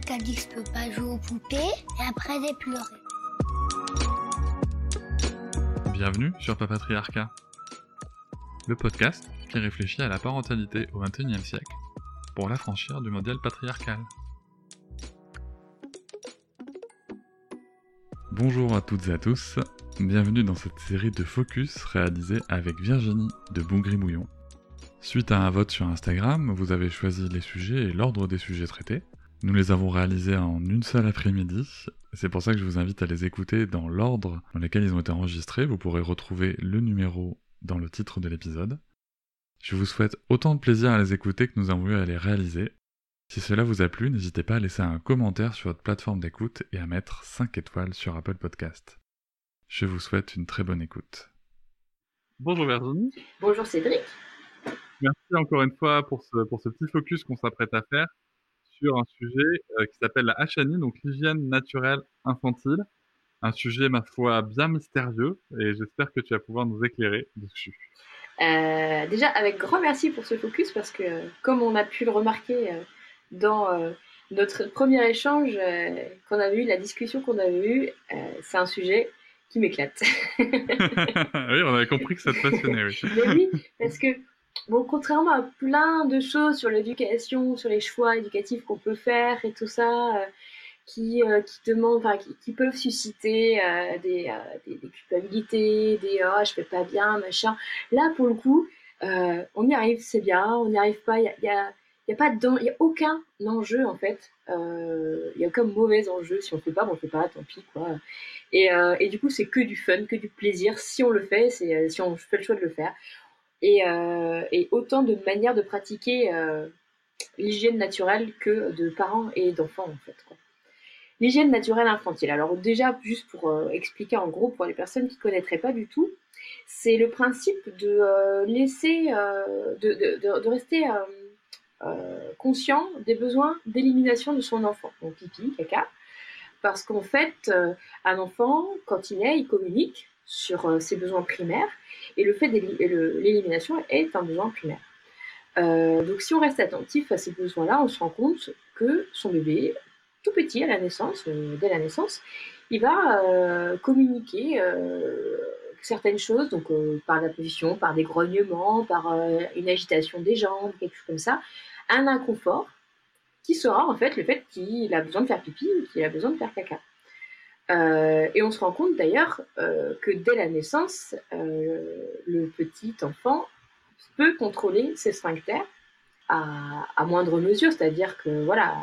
Quelqu'un qui a dit pas jouer aux poupées et après j'ai pleuré. Bienvenue sur Papatriarcat, le podcast qui réfléchit à la parentalité au XXIe siècle pour l'affranchir du modèle patriarcal. Bonjour à toutes et à tous, bienvenue dans cette série de focus réalisée avec Virginie de Boungrimouillon. Suite à un vote sur Instagram, vous avez choisi les sujets et l'ordre des sujets traités. Nous les avons réalisés en une seule après-midi, c'est pour ça que je vous invite à les écouter dans l'ordre dans lequel ils ont été enregistrés, vous pourrez retrouver le numéro dans le titre de l'épisode. Je vous souhaite autant de plaisir à les écouter que nous avons eu à les réaliser, si cela vous a plu, n'hésitez pas à laisser un commentaire sur votre plateforme d'écoute et à mettre 5 étoiles sur Apple Podcast. Je vous souhaite une très bonne écoute. Bonjour Virginie. Bonjour Cédric. Merci encore une fois pour ce, pour ce petit focus qu'on s'apprête à faire sur un sujet euh, qui s'appelle la HNI, donc l'hygiène naturelle infantile. Un sujet, ma foi, bien mystérieux et j'espère que tu vas pouvoir nous éclairer dessus. Euh, déjà, avec grand merci pour ce focus parce que, comme on a pu le remarquer euh, dans notre premier échange qu'on a eu, la discussion qu'on a eue, c'est un sujet qui m'éclate. oui, on avait compris que ça te passionnait, oui. oui, parce que, bon, contrairement à plein de choses sur l'éducation, sur les choix éducatifs qu'on peut faire et tout ça, qui, qui demandent, enfin, qui, peuvent susciter des, des, des, culpabilités, des oh, je fais pas bien, machin. Là, pour le coup, on y arrive, c'est bien, on n'y arrive pas, il y a n'y a, y a aucun enjeu en fait. Euh, il y a aucun mauvais enjeu. Si on ne fait pas, on ne fait pas, tant pis quoi. Et, euh, et du coup, c'est que du fun, que du plaisir. Si on le fait, euh, si on fait le choix de le faire. Et, et autant de manières de pratiquer l'hygiène naturelle que de parents et d'enfants en fait. L'hygiène naturelle infantile. Alors déjà, juste pour expliquer en gros pour les personnes qui ne connaîtraient pas du tout, c'est le principe de laisser, de, rester euh, conscient des besoins d'élimination de son enfant, donc pipi, caca, parce qu'en fait, euh, un enfant, quand il naît, il communique sur euh, ses besoins primaires, et le fait l'élimination est un besoin primaire. donc si on reste attentif à ces besoins-là, on se rend compte que son bébé, tout petit à la naissance, dès la naissance, il va communiquer certaines choses, par la position, par des grognements, par une agitation des jambes, quelque chose comme ça, un inconfort qui sera en fait le fait qu'il a besoin de faire pipi ou qu'il a besoin de faire caca. Euh, et on se rend compte d'ailleurs euh, que dès la naissance, euh, le petit enfant peut contrôler ses sphincters à, moindre mesure, c'est-à-dire que voilà,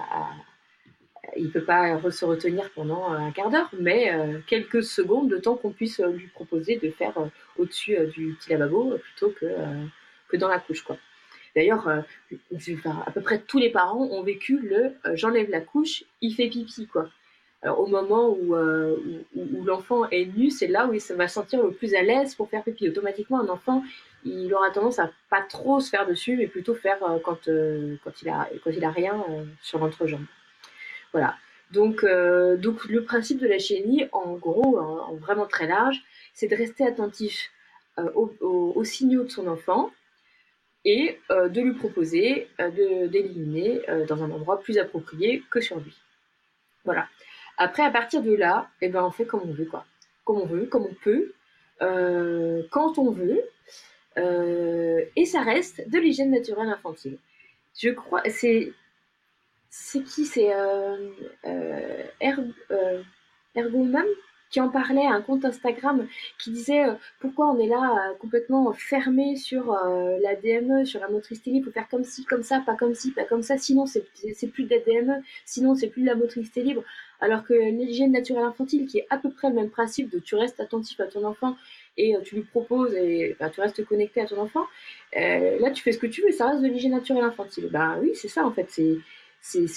il ne peut pas se retenir pendant un quart d'heure, mais quelques secondes de temps qu'on puisse lui proposer de faire au-dessus du petit lavabo plutôt que, que dans la couche. Quoi. D'ailleurs, à peu près tous les parents ont vécu le j'enlève la couche, il fait pipi, quoi. Alors, au moment euh, où, l'enfant est nu, c'est là où il va se sentir le plus à l'aise pour faire pipi. Automatiquement, un enfant, il aura tendance à pas trop se faire dessus, mais plutôt faire quand, quand, il a, quand il a rien sur l'entrejambe. Voilà. Donc, donc, le principe de la chenille, en gros, en, vraiment très large, c'est de rester attentif aux signaux de son enfant, et euh, de lui proposer euh, d'éliminer euh, dans un endroit plus approprié que sur lui. Voilà. Après, à partir de là, eh ben, on fait comme on veut, quoi. Comme on veut, comme on peut, quand on veut, et ça reste de l'hygiène naturelle infantile. Je crois, c'est, c'est qui, c'est euh, Ergomam qui en parlait un compte Instagram qui disait euh, pourquoi on est là euh, complètement fermé sur euh, la DME, sur la motricité libre, faut faire comme ci, comme ça, pas comme ci, pas comme ça, sinon c'est plus de la DME, sinon c'est plus de la motricité libre. Alors que l'hygiène naturelle infantile, qui est à peu près le même principe de tu restes attentif à ton enfant et tu lui proposes et bah, tu restes connecté à ton enfant, là tu fais ce que tu veux, ça reste de l'hygiène naturelle infantile. Bah oui, c'est ça en fait, c'est c'est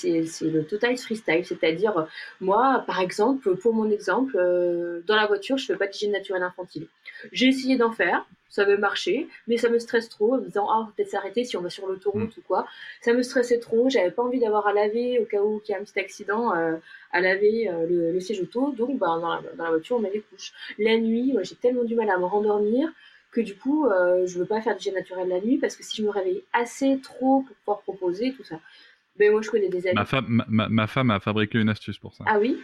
le total freestyle. C'est-à-dire, moi, par exemple, pour mon exemple, euh, dans la voiture, je fais pas d'hygiène naturelle infantile. J'ai essayé d'en faire, ça veut marcher, mais ça me stresse trop en me disant, ah, peut-être s'arrêter si on va sur l'autoroute mm. ou quoi. Ça me stressait trop, j'avais pas envie d'avoir à laver au cas où il y a un petit accident, euh, à laver euh, le, siège auto. Donc, bah, dans, la, voiture, on met les couches. La nuit, j'ai tellement du mal à me rendormir que du coup, euh, je veux pas faire d'hygiène naturelle la nuit parce que si je me réveille assez trop pour pouvoir proposer tout ça. Mais moi, je connais des amis. Ma femme, ma, femme a fabriqué une astuce pour ça. Ah oui?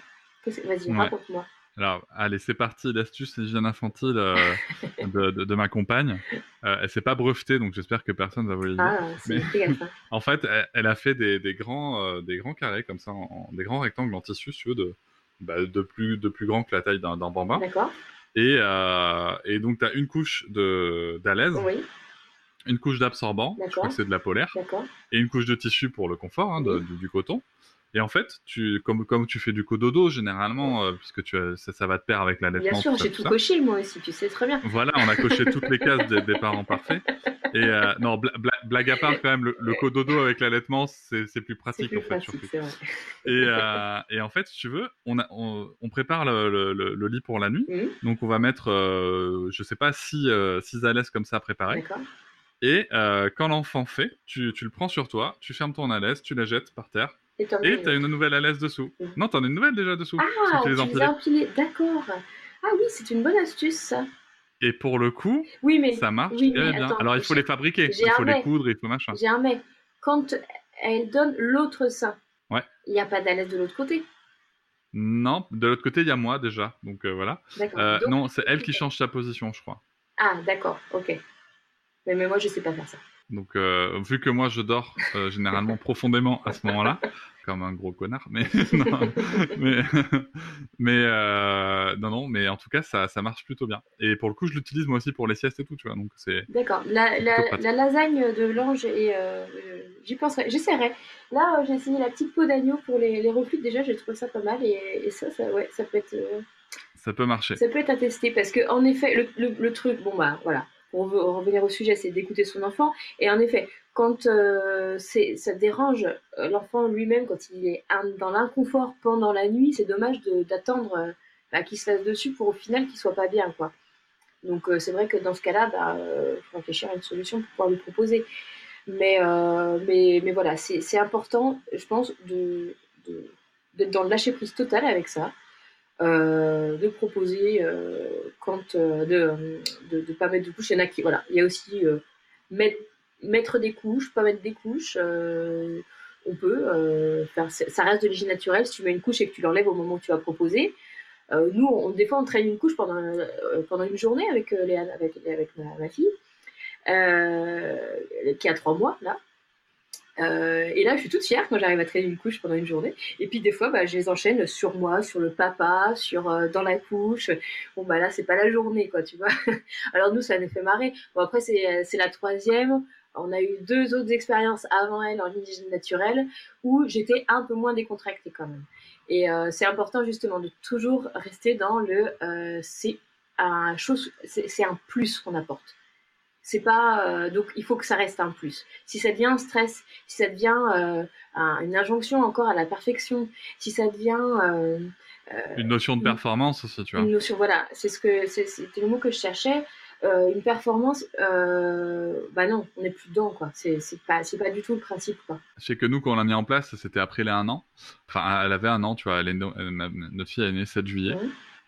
Vas-y, raconte-moi. Alors, allez, c'est parti, l'astuce hygiène infantile euh, de, de, ma compagne. Euh, elle s'est pas brevetée, donc j'espère que personne va voler. Ah, Mais... en fait, elle, a fait des, des grands, euh, des grands carrés comme ça, en, des grands rectangles en tissu, si de, bah, de, plus, de plus grand que la taille d'un bambin. D'accord. Et, euh, et donc, tu as une couche d'alaise. Oui. Une couche d'absorbant, je crois que c'est de la polaire, et une couche de tissu pour le confort, hein, de, du, coton. Et en fait, tu, comme, comme tu fais du cododo généralement, euh, puisque tu ça, ça, va te pair avec l'allaitement. Bien sûr, j'ai tout, coché moi aussi, tu sais très bien. Voilà, on a coché toutes les cases des, parents parfaits. Et euh, non, blague à part quand même, le, cododo avec l'allaitement, c'est plus pratique en fait. Et, euh, et, en fait, si tu veux, on, a, on, prépare le, le, lit pour la nuit. Mmh. Donc on va mettre, je sais pas, six, six alaises comme ça préparées. Et quand l'enfant fait, tu, tu le prends sur toi, tu fermes ton alaise, tu la jettes par terre et t'as une nouvelle à l'aise dessous. Non, t'en as une nouvelle déjà dessous. Ah, tu les, as D'accord. Ah oui, c'est une bonne astuce, ça. Et pour le coup, oui, mais, ça marche bien. Alors, il faut les fabriquer, il faut les coudre, il faut machin. J'ai un mais. Quand elle donne l'autre sein, ouais. il n'y a pas d'alaise de l'autre côté Non, de l'autre côté, il y a moi déjà. Donc euh, voilà. Euh, non, c'est elle qui change sa position, je crois. Ah, d'accord, ok. Mais, mais moi, je sais pas faire ça. Donc, euh, vu que moi, je dors généralement profondément à ce moment-là, comme un gros connard, mais non, mais, mais euh, non, non, mais en tout cas, ça, ça, marche plutôt bien. Et pour le coup, je l'utilise moi aussi pour les siestes et tout, tu vois. Donc c'est. D'accord. La, la, lasagne de l'ange et euh, j'y penserai, j'essaierai. Là, euh, j'ai essayé la petite peau d'agneau pour les, les reflux. Déjà, j'ai trouvé ça pas mal et, et ça, ça, ouais, ça peut être. ça peut marcher. Ça peut être tester parce que en effet, le, le, le truc, bon bah voilà, veut revenir au sujet, c'est d'écouter son enfant. Et en effet, quand euh, ça dérange euh, l'enfant lui-même, quand il est dans l'inconfort pendant la nuit, c'est dommage d'attendre euh, bah, qu'il se fasse dessus pour au final qu'il soit pas bien. quoi. Donc c'est vrai que dans ce cas-là, il bah, faut réfléchir à une solution pour pouvoir lui proposer. Mais, mais, mais voilà, c'est important, je pense, d'être de, dans le lâcher-prise total avec ça. De proposer quand de ne pas mettre de couche. Il y en a qui, voilà, il y a aussi mettre mettre des couches, pas mettre des couches. Euh, on peut euh, faire, ça reste de l'hygiène naturelle. Si tu mets une couche et que tu l'enlèves au moment où tu vas proposer, euh, nous, on, des fois, on traîne une couche pendant, pendant une journée avec, les, avec, avec ma, fille, qui a trois mois, là. Et là, je suis toute fière quand j'arrive à traîner une couche pendant une journée. Et puis des fois, bah, je les enchaîne sur moi, sur le papa, sur dans la couche. Bon bah là, c'est pas la journée, quoi, tu vois. Alors nous, ça nous fait marrer. Bon après, c'est la troisième. On a eu deux autres expériences avant elle en hygiène naturelle où j'étais un peu moins décontractée quand même. Et euh, c'est important justement de toujours rester dans le euh, c'est un chose, c'est un plus qu'on apporte. C'est pas euh, donc il faut que ça reste un plus. Si ça devient un stress, si ça devient une injonction encore à la perfection, si ça devient une notion de performance aussi, tu vois. Une notion, voilà, c'est ce que c'était le mot que je cherchais. Euh, une performance, euh, bah non, on n'est plus dedans, quoi. C'est pas, pas du tout le principe, quoi. Je sais que nous, quand on l'a mis en place, c'était après les un an. Enfin, elle avait un an, tu vois. Elle notre fille est née 7 juillet.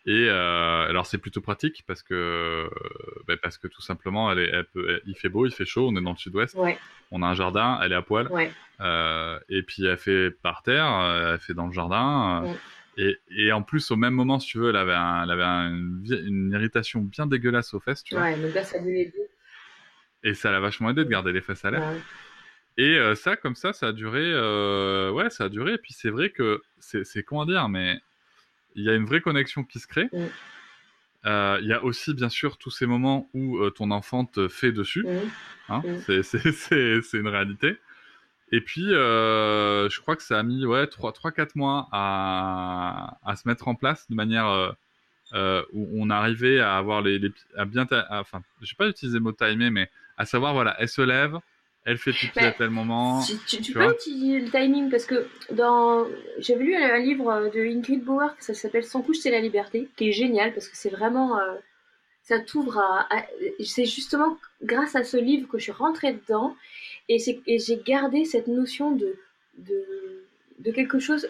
Et euh, alors c'est plutôt pratique parce que bah, parce que tout simplement elle est, elle peut, il fait beau, il fait chaud, on est dans le sud-ouest, ouais. on a un jardin, elle est à poil, ouais. euh, et puis elle fait par terre, elle fait dans le jardin, ouais. Et, et, en plus, au même moment, si tu veux, elle avait, un, elle avait une irritation bien dégueulasse aux fesses, tu vois. Ouais, donc là, ça lui aidé. Et ça l'a vachement aidé de garder les fesses à l'air. Et euh, ça, comme ça, ça a duré. Euh, ouais, ça a duré. Et puis c'est vrai que c'est comment dire, mais il y a une vraie connexion qui se crée. Mm. Euh, il y a aussi, bien sûr, tous ces moments où euh, ton enfant te fait dessus. Mm. Hein, mm. C'est une réalité. Et puis, euh, je crois que ça a mis ouais, 3-4 mois à, à, se mettre en place de manière euh, euh, où on arrivait à avoir les, les à bien, à, enfin, je vais pas utiliser le mot timer, mais à savoir, voilà, elle se lève, elle fait pipi Mais à tel moment. Tu, tu- tu tu peux utiliser le timing parce que dans j'avais lu un livre de Ingrid Bauer qui s'appelle Sans couche c'est la liberté qui est génial parce que c'est vraiment euh, ça t'ouvre à, à- c'est justement grâce à ce livre que je suis rentrée dedans et et j'ai gardé cette notion de de, de quelque chose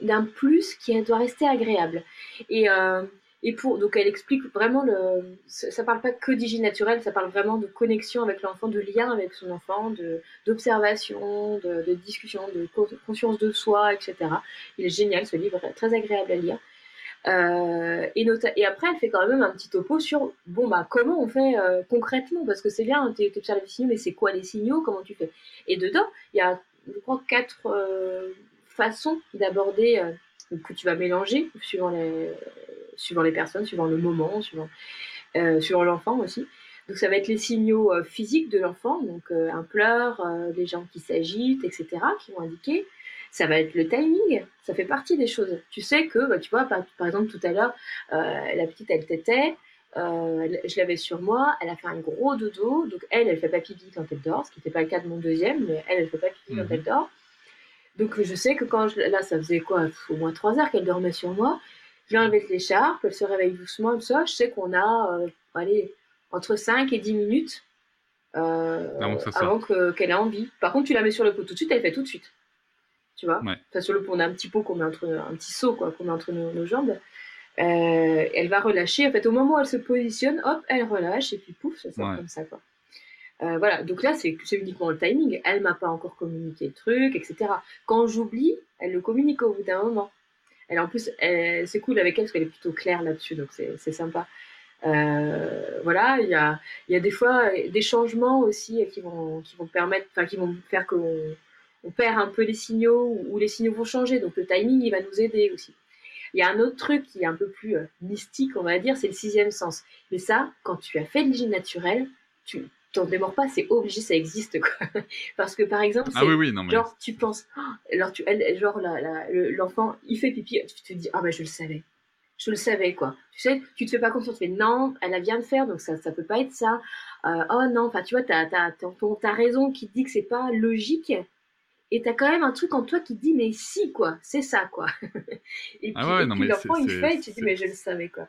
d'un plus qui doit rester agréable et euh, et pour donc elle explique vraiment le ça parle pas que d'hygiène naturelle ça parle vraiment de connexion avec l'enfant de lien avec son enfant d'observation, de, de discussion, de co- conscience de soi, etc. Il est génial ce livre, très agréable à lire. Euh, et, et après, elle fait quand même un petit topo sur bon bah comment on fait euh, concrètement parce que c'est bien, tu observes les signaux, mais c'est quoi les signaux, comment tu fais? Et dedans, il y a, je crois, quatre euh, façons d'aborder donc, que tu vas mélanger suivant les, suivant les personnes, suivant le moment, suivant, euh, suivant l'enfant aussi. Donc ça va être les signaux euh, physiques de l'enfant, donc euh, un pleur, des jambes qui s'agitent, etc., qui vont indiquer. Ça va être le timing, ça fait partie des choses. Tu sais que, bah, tu vois, par, par exemple, tout à l'heure, la petite, elle tétait, je l'avais sur moi, elle a fait un gros dodo, donc elle, elle fait pas pipi quand elle dort, ce qui n'était pas le cas de mon deuxième, mais elle, elle fait pas pipi Mhm. quand elle dort. Donc je sais que quand, je- là, ça faisait quoi, au moins trois heures qu'elle dormait sur moi, je lui enlevais l'écharpe, elle se réveille doucement, comme ça, je sais qu'on a, euh, allez, entre 5 et 10 minutes euh, Avant que ça sorte. avant que- qu'elle ait envie. Par contre, tu la mets sur le pot tout de suite, elle fait tout de suite. Tu vois? Ouais. Enfin, sur le pot, on a un petit pot qu'on met entre, un petit seau quoi, qu'on met entre nos, nos jambes. Euh, elle va relâcher. En fait, au moment où elle se positionne, hop, elle relâche et puis pouf, ça sort Ouais. comme ça quoi. Euh, voilà, donc là c'est uniquement le timing. Elle m'a pas encore communiqué le truc, etc. Quand j'oublie, elle le communique au bout d'un moment. Elle en plus, c'est cool avec elle parce qu'elle est plutôt claire là-dessus, donc c'est sympa. Euh, voilà, il y a, des fois euh, des changements aussi qui vont, qui vont permettre, enfin qui vont faire qu'on on perd un peu les signaux ou, ou les signaux vont changer. Donc le timing, il va nous aider aussi. Il y a un autre truc qui est un peu plus euh, mystique, on va dire, c'est le sixième sens. Mais ça, quand tu as fait de l'hygiène naturelle, tu t'en démords pas, c'est obligé, ça existe quoi. Parce que par exemple, Ah c'est- oui, oui, non, mais. Genre, tu penses, oh, alors tu, elle, genre, le- l'enfant, il fait pipi, tu te dis, ah ben je le savais. Je le savais, quoi. Tu sais, tu te fais pas confiance, tu fais, non, elle a vient de faire, donc ça, ça peut pas être ça. Euh, oh non, enfin, tu vois, t'as, t'as, t'as, ton- ta raison qui te dit que c'est pas logique. Et t'as quand même un truc en toi qui te dit, mais si, quoi, c'est ça, quoi. et puis, Ah ouais, puis mais l'enfant, il fait, et tu te dis, mais je le savais, quoi.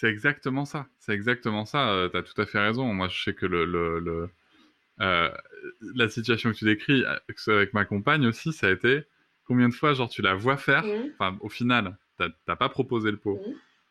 C'est exactement ça. C'est exactement ça. Euh, T'as tout à fait raison. Moi, je sais que le, le, le- euh, la situation que tu décris, euh, avec ma compagne aussi, ça a été combien de fois, genre, tu la vois faire. Enfin, au final, t'as pas proposé le pot.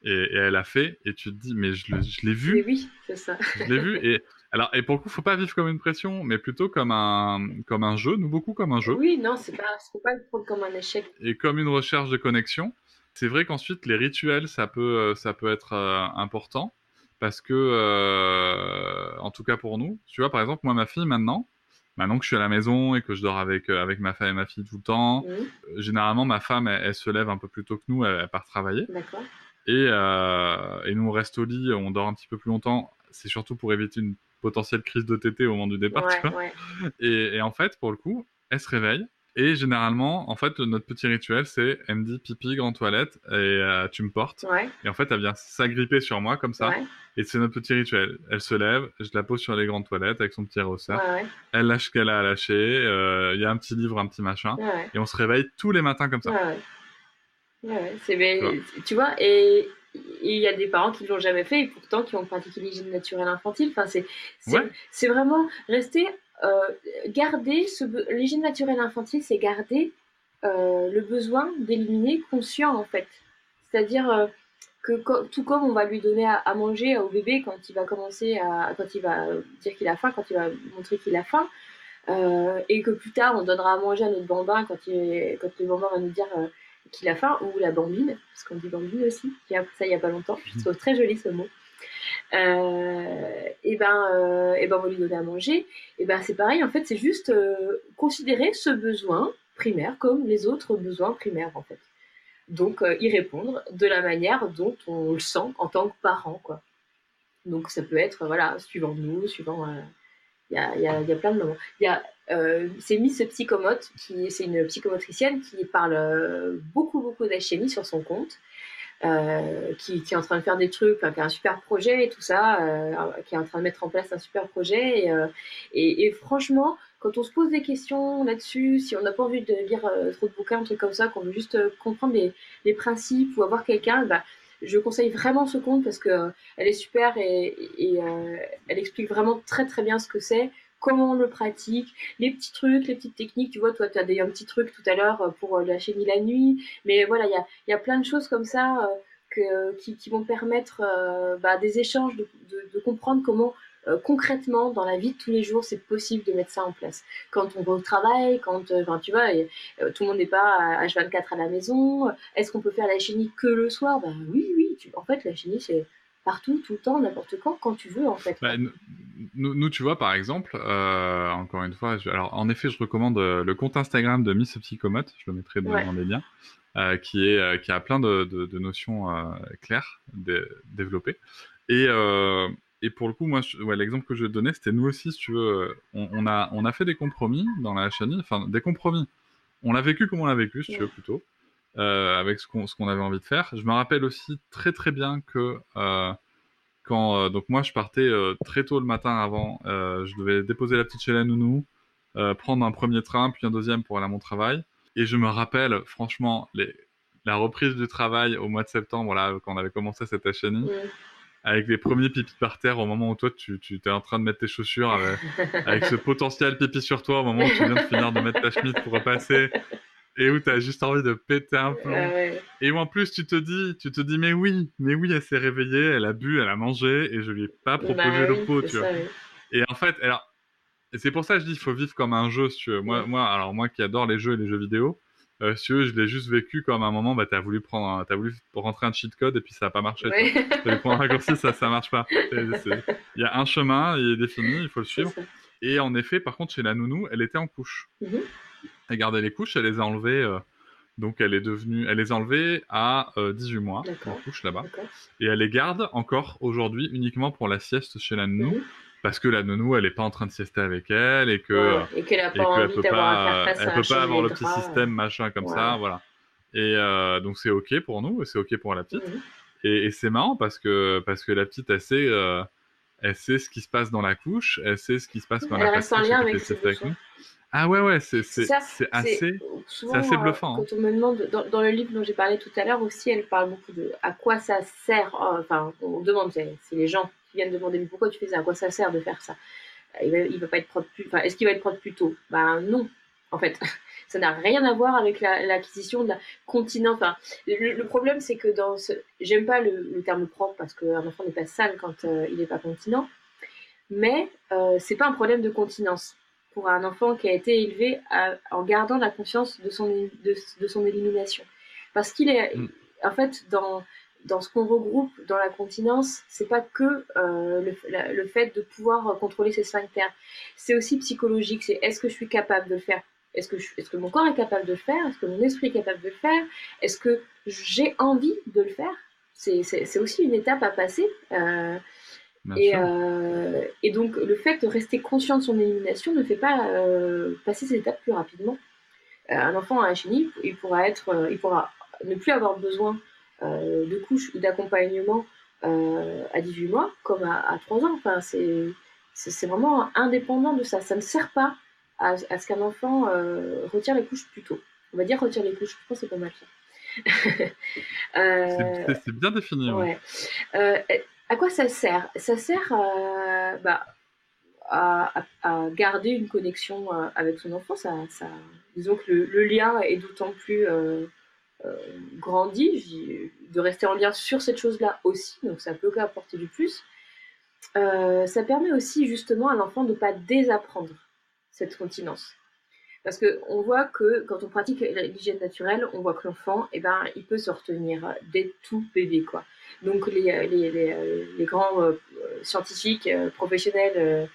Et, et elle a fait, et tu te dis, mais je, l'ai vu, oui, c'est ça. je l'ai vu. Et alors, et pour le coup, faut pas vivre comme une pression, mais plutôt comme un, comme un jeu, nous beaucoup comme un jeu. Oui, non, c'est pas, faut pas le prendre comme un échec. et comme une recherche de connexion. C'est vrai qu'ensuite les rituels ça peut euh, ça peut être euh, important parce que euh, en tout cas pour nous, tu vois par exemple moi ma fille maintenant, maintenant que je suis à la maison et que je dors avec euh, avec ma femme et ma fille tout le temps, euh, généralement ma femme elle, elle se lève un peu plus tôt que nous, elle, elle part travailler et et nous on reste au lit, on dort un petit peu plus longtemps. C'est surtout pour éviter une potentielle crise de tétée au moment du départ. tu Ouais, vois. ouais. Et, et en fait, pour le coup, elle se réveille. Et généralement, en fait, notre petit rituel, c'est elle me dit pipi, grande toilette, et euh, tu me portes. Ouais, Et en fait, elle vient s'agripper sur moi comme ça. ouais, Et c'est notre petit rituel. Elle se lève, je la pose sur les grandes toilettes avec son petit ouais, Elle lâche ce qu'elle a à lâcher. euh, Il y a un petit livre, un petit machin. Et on se réveille tous les matins comme ça. Mais, Tu vois. et il y a des parents qui l'ont jamais fait et pourtant qui ont pratiqué l'hygiène naturelle infantile. Enfin, c'est Ouais. vraiment rester, garder ce l'hygiène naturelle infantile, c'est garder euh, le besoin d'éliminer conscient en fait. C'est-à-dire euh, que tout comme on va lui donner à, manger au bébé quand il va commencer à quand il va dire qu'il a faim, quand il va montrer qu'il a faim. euh, et que plus tard on donnera à manger à notre bambin quand, il, quand le bambin va nous dire euh, qu'il a faim, ou la bambine, parce qu'on dit bambine aussi, ça il y a pas longtemps, je trouve très joli ce mot. Et ben, et ben on va lui donner à manger. Et ben c'est pareil, en fait, c'est juste considérer ce besoin primaire comme les autres besoins primaires, en fait. Donc y répondre de la manière dont on le sent en tant que parent, quoi. Donc ça peut être, voilà, suivant nous, suivant... Il y, a, y, a, y, a, plein de moments. Il y a euh, c'est Miss Psychomote, qui c'est une psychomotricienne qui parle euh, beaucoup beaucoup d'alchimie sur son compte, euh, qui, qui, est en train de faire des trucs, qui a un super projet et tout ça, euh, qui est en train de mettre en place un super projet. Et, euh, et, et franchement, quand on se pose des questions là-dessus, si on n'a pas envie de lire trop de bouquins, un truc comme ça, qu'on veut juste comprendre les, les, principes ou avoir quelqu'un, bah, je conseille vraiment ce compte parce que elle est super et, et elle explique vraiment très très bien ce que c'est comment on le pratique, les petits trucs, les petites techniques. Tu vois, toi, tu as des, un petit truc tout à l'heure euh, pour euh, la chenille la nuit. Mais voilà, il y a, y a, plein de choses comme ça euh, qui, qui, vont permettre bah, des échanges, de, comprendre comment concrètement, dans la vie de tous les jours, c'est possible de mettre ça en place. Quand on va au travail, quand, enfin, tu vois, tout le monde n'est pas à H24 à la maison. Est-ce qu'on peut faire la chenille que le soir? Ben oui, oui. Tu, en fait, la chenille, c'est partout, tout le temps, n'importe quand, quand tu veux en fait. Bah, nous, nous, tu vois, par exemple, euh, encore une fois, je, alors en effet, je recommande euh, le compte Instagram de Miss Psychomote, je le mettrai dans, ouais. dans les liens, euh, qui, est, qui a plein de, de, de notions claires de, développées. Et, et pour le coup, moi, ouais, l'exemple que je vais te donner, c'était nous aussi, si tu veux, on, on, a, on a fait des compromis dans la chaîne, enfin des compromis. On l'a vécu comme on l'a vécu, si ouais. tu veux, plutôt. Euh, avec ce qu'on qu'on avait envie de faire. Je me rappelle aussi très très bien que euh, quand euh, donc moi je partais très tôt le matin avant, je devais déposer la petite chez la nounou, prendre un premier train puis un deuxième pour aller à mon travail. Et je me rappelle franchement les, la reprise du travail au mois de septembre, là quand on avait commencé cette HNI. Mmh avec les premiers pipis par terre au moment où toi tu, tu es en train de mettre tes chaussures avec, avec ce potentiel pipi sur toi au moment où tu viens de finir de mettre ta chemise pour repasser et où tu as juste envie de péter un plomb. Ah ouais. Et où en plus tu te dis, tu te dis mais oui, mais oui, elle s'est réveillée, elle a bu, elle a mangé et je lui ai pas proposé bah, le oui, pot, tu ça, vois. oui. Et en fait, alors c'est pour ça que je dis il faut vivre comme un jeu, si tu veux. Moi, Ouais. moi, alors moi qui adore les jeux et les jeux vidéo, euh, si tu veux, je l'ai juste vécu comme un moment, bah t'as voulu prendre, t'as voulu rentrer un cheat code et puis ça a pas marché. Ouais. T'as voulu prendre un raccourci, ça, ça marche pas. Il y a un chemin, il est défini, il faut le suivre. Et en effet, par contre, chez la nounou, elle était en couche. Mhm. Elle gardait les couches, elle les a enlevées. euh, donc elle est devenue, elle les a enlevées à euh, 18 mois, D'accord. en couche là-bas. Et elle les garde encore aujourd'hui uniquement pour la sieste chez la nounou, Mhm. parce que la nounou, elle est pas en train de siester avec elle et que Ouais, Et qu'elle a et pas qu'elle envie peut à pas, faire face elle à peut pas avoir le petit système machin comme Ouais. ça, voilà. Et euh, donc c'est ok pour nous, c'est ok pour la petite. Mhm. Et, et c'est marrant parce que parce que la petite, elle sait, euh, elle sait ce qui se passe dans la couche, elle sait ce qui se passe quand Elle la reste en lien avec avec nous. Ah ouais ouais, c'est assez. souvent, assez euh, bluffant, hein. Quand on me demande, dans, dans le livre dont j'ai parlé tout à l'heure aussi, elle parle beaucoup de à quoi ça sert. euh, Enfin, on demande, c'est les gens qui viennent demander, mais pourquoi tu fais ça À quoi ça sert de faire ça? Euh, Il va, il va pas être propre plus. Enfin, est-ce qu'il va être propre plus tôt? Ben non. En fait, ça n'a rien à voir avec la- l'acquisition de la continence. Enfin, le, le problème, c'est que dans ce, j'aime pas le, le terme propre parce qu'un enfant n'est pas sale quand euh, il n'est pas continent, mais euh, c'est pas un problème de continence pour un enfant qui a été élevé à- en gardant la conscience de son, de, de son élimination. Parce qu'il est, Mm. en fait, dans, dans ce qu'on regroupe dans la continence, c'est pas que euh, le, la- le fait de pouvoir contrôler ses sphincters. C'est aussi psychologique. C'est est-ce que je suis capable de le faire? Est-ce que, je- est-ce que mon corps est capable de le faire? Est-ce que mon esprit est capable de le faire? Est-ce que j'ai envie de le faire? C'est, c'est, c'est aussi une étape à passer. Euh, et, euh, et donc, le fait de rester conscient de son élimination ne fait pas euh, passer ces étapes plus rapidement. Euh, un enfant à un chenille, il pourra, être, il pourra ne plus avoir besoin de couche ou d'accompagnement à 18 mois, comme à, à 3 ans. Enfin, c'est, vraiment indépendant de ça. Ça ne sert pas à, à ce qu'un enfant retire les couches plus tôt. On va dire retire les couches, je pense que c'est pas mal ça. Euh, C'est- bien défini. ouais. Ouais. Euh, à quoi ça sert? Ça sert euh, bah, à, garder une connexion euh, avec son enfant. Ça, disons que le, lien est d'autant plus euh, grandi, de rester en lien sur cette chose-là aussi, donc ça peut apporter du plus. Ça permet aussi justement à l'enfant de ne pas désapprendre cette continence. Parce qu'on voit que quand on pratique l'hygiène naturelle, on voit que l'enfant, eh ben, il peut se retenir dès tout bébé. Quoi. Donc les, les, les, les grands scientifiques professionnels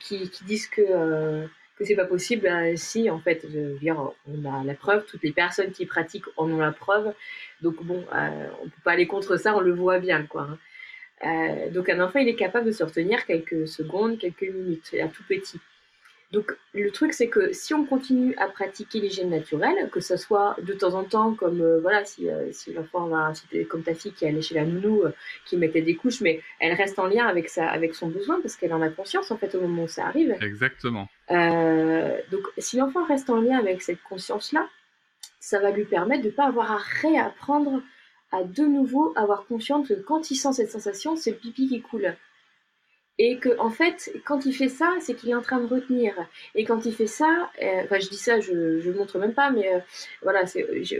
qui, qui, disent que que c'est pas possible, ben, si en fait, on a la preuve, toutes les personnes qui pratiquent en ont la preuve, donc bon, euh, on peut pas aller contre ça, on le voit bien, quoi. Hein. Euh, donc un enfant, il est capable de se retenir quelques secondes, quelques minutes, à tout petit. Donc le truc c'est que si on continue à pratiquer l'hygiène naturelle, que ce soit de temps en temps comme euh, voilà si, euh, si l'enfant va comme ta fille qui allait chez la nounou euh, qui mettait des couches mais elle reste en lien avec sa avec son besoin parce qu'elle en a conscience en fait au moment où ça arrive. Exactement. donc si l'enfant reste en lien avec cette conscience là, ça va lui permettre de pas avoir à réapprendre à de nouveau avoir conscience que quand il sent cette sensation, c'est le pipi qui coule. Et que, en fait, quand il fait ça, c'est qu'il est en train de retenir. Et quand il fait ça, euh, enfin, je dis ça, je ne montre même pas, mais euh, voilà, je, je,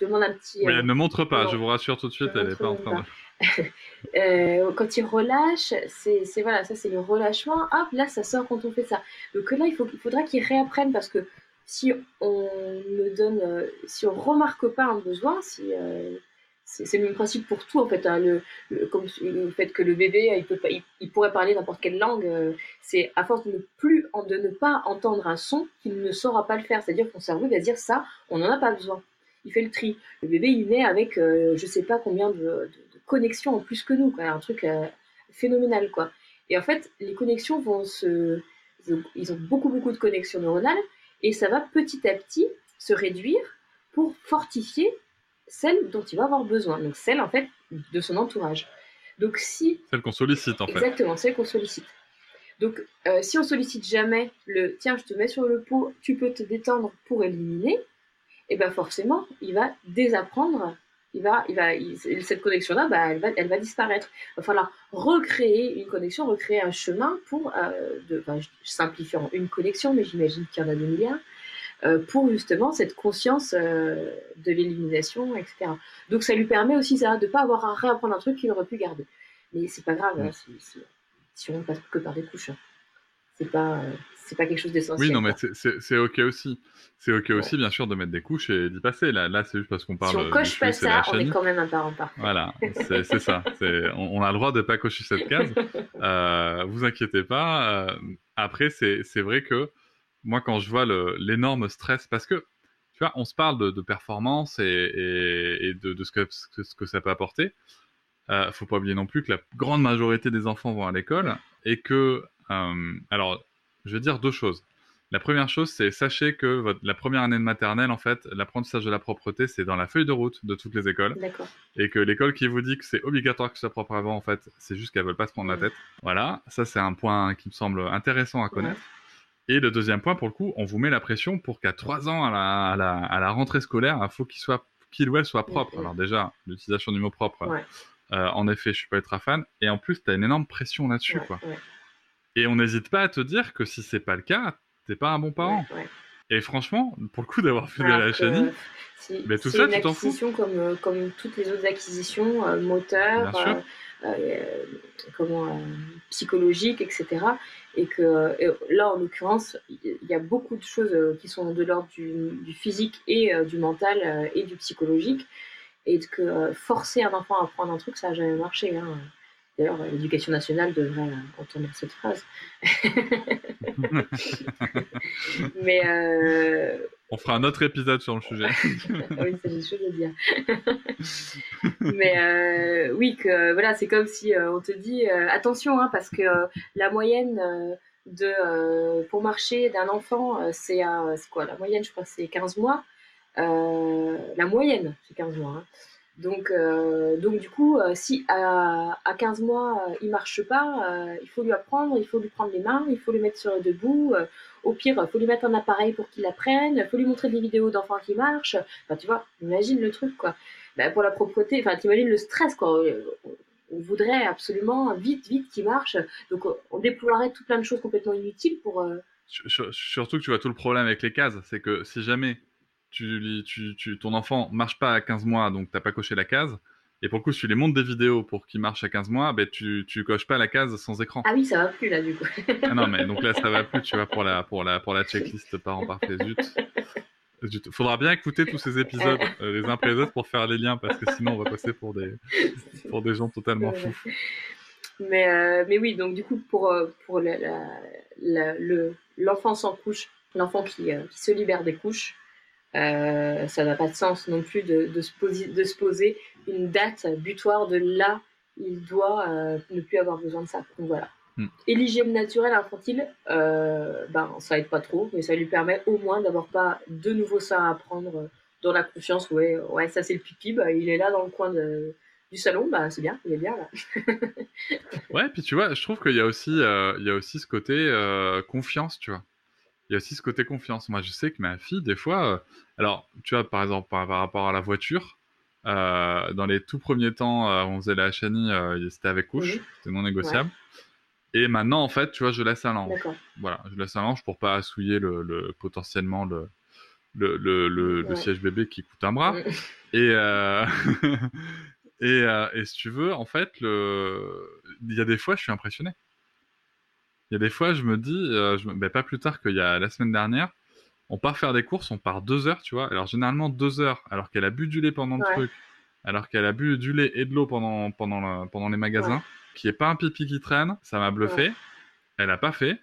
demande un petit. Oui, elle ne montre pas, je vous rassure tout de suite, elle n'est pas en train de. euh, quand il relâche, c'est, voilà, ça c'est le relâchement. Hop, là, ça sort quand on fait ça. Donc là, il, faut, il faudra qu'il réapprenne parce que si on ne donne, euh, si on remarque pas un besoin, si c'est le même principe pour tout en fait. Hein. le, comme le fait que le bébé, il, peut pas, il, pourrait parler n'importe quelle langue, euh, c'est à force de ne plus, de ne pas entendre un son qu'il ne saura pas le faire. C'est-à-dire que son cerveau va dire ça, on n'en a pas besoin. Il fait le tri. Le bébé, il naît avec, euh, je sais pas combien de, connexions en plus que nous, quoi. un truc euh, phénoménal quoi. Et en fait, les connexions vont se, ils ont beaucoup beaucoup de connexions neuronales et ça va petit à petit se réduire pour fortifier celle dont il va avoir besoin, donc celle en fait de son entourage. Donc si celle qu'on sollicite en fait. Exactement, celle qu'on sollicite. Donc euh, si on sollicite jamais le tiens je te mets sur le pot, tu peux te détendre pour éliminer, et eh ben forcément il va désapprendre, il va, il va, cette connexion là, bah, elle va, elle va disparaître. Il va falloir recréer une connexion, recréer un chemin pour, euh, de, enfin, simplifiant une connexion, mais j'imagine qu'il y en a des milliards pour justement cette conscience euh, de l'élimination, etc. Donc ça lui permet aussi ça, de ne pas avoir à réapprendre un truc qu'il aurait pu garder. Mais c'est pas grave, hein, si, on passe que par des couches. Hein. C'est pas, euh, c'est pas quelque chose d'essentiel. Oui, non, mais c'est ok aussi. C'est ok aussi, bien sûr, de mettre des couches et d'y passer. Là, là c'est juste parce qu'on parle. Si on coche pas ça, on est quand même un parent parfait. Voilà, c'est ça. On, on, a le droit de pas cocher cette case. Euh, vous inquiétez pas. après, c'est vrai que moi, quand je vois l'énorme stress, parce que, tu vois, on se parle de, performance et, et, de, de, ce, que, ce que ça peut apporter. Euh, faut pas oublier non plus que la grande majorité des enfants vont à l'école et que, euh, alors, je vais dire deux choses. La première chose, c'est sachez que votre, la première année de maternelle, en fait, l'apprentissage de la propreté, c'est dans la feuille de route de toutes les écoles. Et que l'école qui vous dit que c'est obligatoire que ce soit propre avant, en fait, c'est juste qu'elle veulent pas se prendre la tête. Voilà, ça c'est un point qui me semble intéressant à connaître. Et le deuxième point, pour le coup, on vous met la pression pour qu'à trois ans, à la, à la, à la rentrée scolaire, il faut qu'il soit qu'il ou elle soit propre. Alors déjà, l'utilisation du mot propre, euh, en effet, je suis pas ultra fan. Et en plus, tu as une énorme pression là-dessus. quoi. Et on n'hésite pas à te dire que si c'est pas le cas, t'es pas un bon parent. Et franchement, pour le coup d'avoir fait de la chenille, mais tout ça, tu t'en fous. Comme, euh, comme toutes les autres acquisitions, euh, moteurs, euh, comment, psychologiques, etc. Et que là, en l'occurrence, il y a beaucoup de choses qui sont de l'ordre du, du, physique et du mental et du psychologique. Et que forcer un enfant à apprendre un truc, ça n'a jamais marché. Hein. D'ailleurs, l'éducation nationale devrait entendre cette phrase. Mais. Euh... On fera un autre épisode sur le sujet. oui, c'est des choses à dire. Mais euh, oui, que voilà, c'est comme si euh, on te dit attention, hein, parce que la moyenne de pour marcher d'un enfant, c'est quoi La moyenne, je crois, c'est 15 mois. la moyenne, c'est 15 mois. Hein. Donc, euh, donc du coup, euh, si à, à, 15 mois, euh, il marche pas, il faut lui apprendre, il faut lui prendre les mains, il faut le mettre sur le debout. au pire, il faut lui mettre un appareil pour qu'il apprenne, il faut lui montrer des vidéos d'enfants qui marchent. Enfin, tu vois, imagine le truc, quoi. Ben, pour la propreté, enfin, t'imagines le stress, quoi. On voudrait absolument vite, vite qu'il marche. Donc, on déploierait tout plein de choses complètement inutiles pour... Surtout que tu vois tout le problème avec les cases, c'est que si jamais tu, tu, tu, ton enfant marche pas à 15 mois, donc t'as pas coché la case. Et pour le coup, si tu les montres des vidéos pour qu'il marche à 15 mois, ben, tu, tu coches pas la case sans écran. Ah oui, ça va plus là, du coup. ah non, mais donc là, ça va plus, tu vois, pour la, pour la, pour la checklist parents parfait. Zut. Zut. Faudra bien écouter tous ces épisodes, euh, les uns après les autres, pour faire les liens, parce que sinon, on va passer pour des, pour des gens totalement fous. Mais, euh, mais oui, donc du coup, pour, euh, pour le- l'enfant sans couche, l'enfant qui, euh, qui se libère des couches, euh, ça n'a pas de sens non plus de, de, se poser, de se poser une date butoir de là, il doit euh, ne plus avoir besoin de ça. Donc voilà. Hmm. Et l'hygiène naturelle infantile, euh, ben, ça aide pas trop, mais ça lui permet au moins d'avoir pas de nouveau ça à apprendre dans la confiance. Ouais, ouais ça c'est le pipi, bah, il est là dans le coin de, du salon, bah, c'est bien, il est bien là. Ouais, puis tu vois, je trouve qu'il y a aussi, euh, il y a aussi ce côté confiance, tu vois. Il y a aussi ce côté confiance. Moi, je sais que ma fille, des fois, euh, alors, tu vois, par exemple, par, par rapport à la voiture, euh, dans les tout premiers temps, euh, on faisait la euh, c'était avec couche, c'était non négociable. Et maintenant, en fait, tu vois, je laisse un linge. D'accord. Voilà, je laisse un linge pour pas souiller le, le- potentiellement le, le, le, le- le Ouais. siège bébé qui coûte un bras. Et, et, et si tu veux, en fait, il y a des fois, je suis impressionné. Il y a des fois, je me dis, euh, je ben, pas plus tard qu'il y a la semaine dernière, on part faire des courses, on part deux heures, tu vois. Alors, généralement, deux heures, alors qu'elle a bu du lait pendant le Ouais. truc, alors qu'elle a bu du lait et de l'eau pendant, pendant, le- pendant les magasins, Ouais. qui est pas un pipi qui traîne, ça m'a bluffé. Elle a pas fait.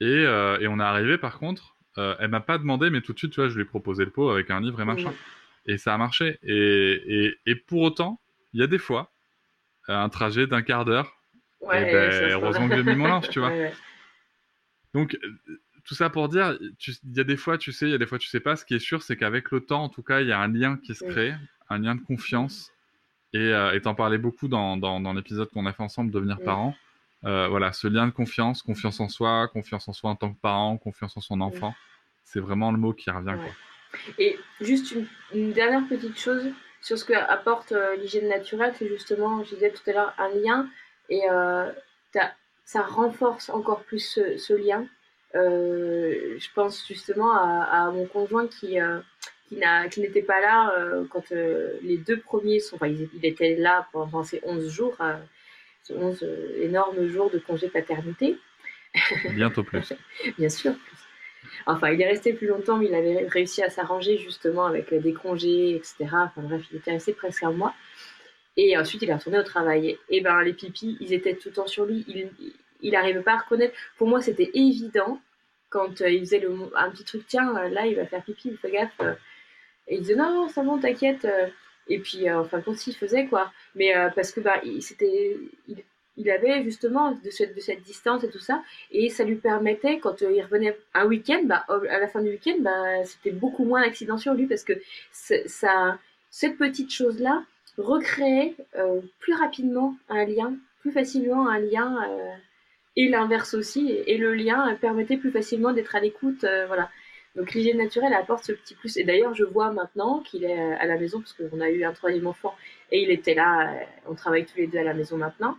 Et, euh, et on est arrivé, par contre, euh, elle m'a pas demandé, mais tout de suite, tu vois, je lui ai proposé le pot avec un livre et machin. Et ça a marché. Et, et, et pour autant, il y a des fois, un trajet d'un quart d'heure. Ouais, Eh ben, ça, ça- heureusement que j'ai mis mon linge, tu vois. Ouais, ouais. Donc, euh, tout ça pour dire, il y a des fois, tu sais, il y a des fois, tu sais pas. Ce qui est sûr, c'est qu'avec le temps, en tout cas, il y a un lien qui se Oui. crée, un lien de confiance. Et euh, et t'en parlais beaucoup dans, dans, dans l'épisode qu'on a fait ensemble, Devenir Oui. parent. Euh, voilà, ce lien de confiance, confiance en soi, confiance en soi en tant que parent, confiance en son enfant. C'est vraiment le mot qui revient, Ouais. quoi. Et juste une, une dernière petite chose sur ce que apporte euh, l'hygiène naturelle, c'est justement, je disais tout à l'heure, un lien et euh, ça renforce encore plus ce, ce lien. Euh, je pense justement à, à mon conjoint qui, euh, qui n'était pas là euh, quand euh, les deux premiers sont. Enfin, il, il était là pendant ces 11 jours, euh, ces 11 euh, énormes jours de congé paternité. Bientôt plus. Bien sûr. Enfin, il est resté plus longtemps, mais il avait réussi à s'arranger justement avec des congés, etc. Enfin bref, il était resté presque un mois. Et ensuite, il est retourné au travail. Et ben, les pipis, ils étaient tout le temps sur lui. Il, il arrivait pas à reconnaître. Pour moi, c'était évident quand euh, il faisait le, un petit truc, tiens, euh, là, il va faire pipi, fais gaffe. euh. Et il disait, non, non, ça va, t'inquiète. Et puis, euh, enfin, quand il faisait, quoi. Mais parce que, bah, il, c'était, il, il avait justement de cette, de cette distance et tout ça. Et ça lui permettait, quand il revenait un week-end, bah, à la fin du week-end, bah, c'était beaucoup moins d'accidents sur lui parce que ça, cette petite chose-là recréait euh, plus rapidement un lien, plus facilement un lien, euh, et l'inverse aussi. Et, et le lien permettait plus facilement d'être à l'écoute. euh, voilà. Donc l'hygiène naturelle apporte ce petit plus. Et d'ailleurs, je vois maintenant qu'il est à la maison parce qu'on a eu un troisième enfant et il était là. on travaille tous les deux à la maison maintenant.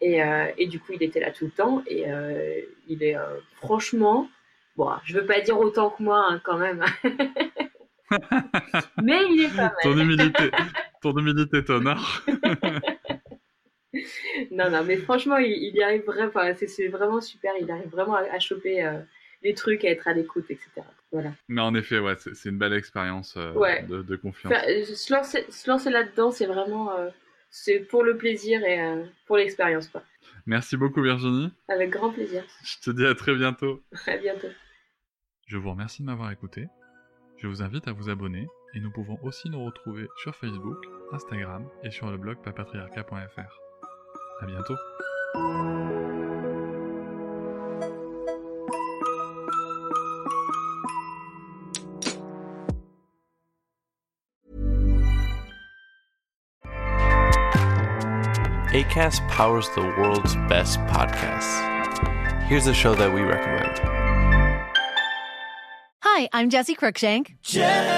Et, euh, et du coup, il était là tout le temps. Et euh, il est euh, franchement, bon, je veux pas dire autant que moi hein, quand même, mais il est pas mal. ton humilité, ton humilité t'honore. Non, non, mais franchement, il, il y arrive vraiment. Enfin, c'est, vraiment super. Il arrive vraiment à, à choper euh, les trucs, à être à l'écoute, etc. Voilà. Mais en effet, ouais, c'est une belle expérience euh, Ouais. de, de confiance. Faire- euh, se, lancer, lancer là-dedans, c'est vraiment, euh, c'est pour le plaisir et pour l'expérience, quoi. Merci beaucoup Virginie. Avec grand plaisir. Je te dis à très bientôt. À bientôt. Je vous remercie de m'avoir écouté. Je vous invite à vous abonner et nous pouvons aussi nous retrouver sur Facebook, Instagram et sur le blog papatriarca.fr. À bientôt. ACAST powers the world's best podcasts. Here's a show that we recommend. Hi, I'm Jesse Cruikshank. Jesse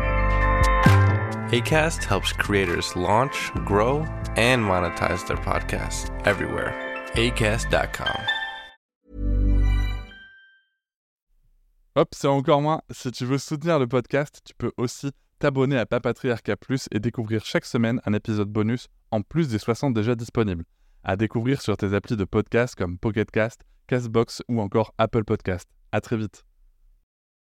ACAST helps creators launch, grow, and monetize their podcasts everywhere. ACAST.com. Hop, c'est encore moins. Si tu veux soutenir le podcast, tu peux aussi t'abonner à Papatriarca Plus et découvrir chaque semaine un épisode bonus en plus des 60 déjà disponibles. À découvrir sur tes applis de podcast comme Pocketcast, Castbox ou encore Apple Podcast. À très vite.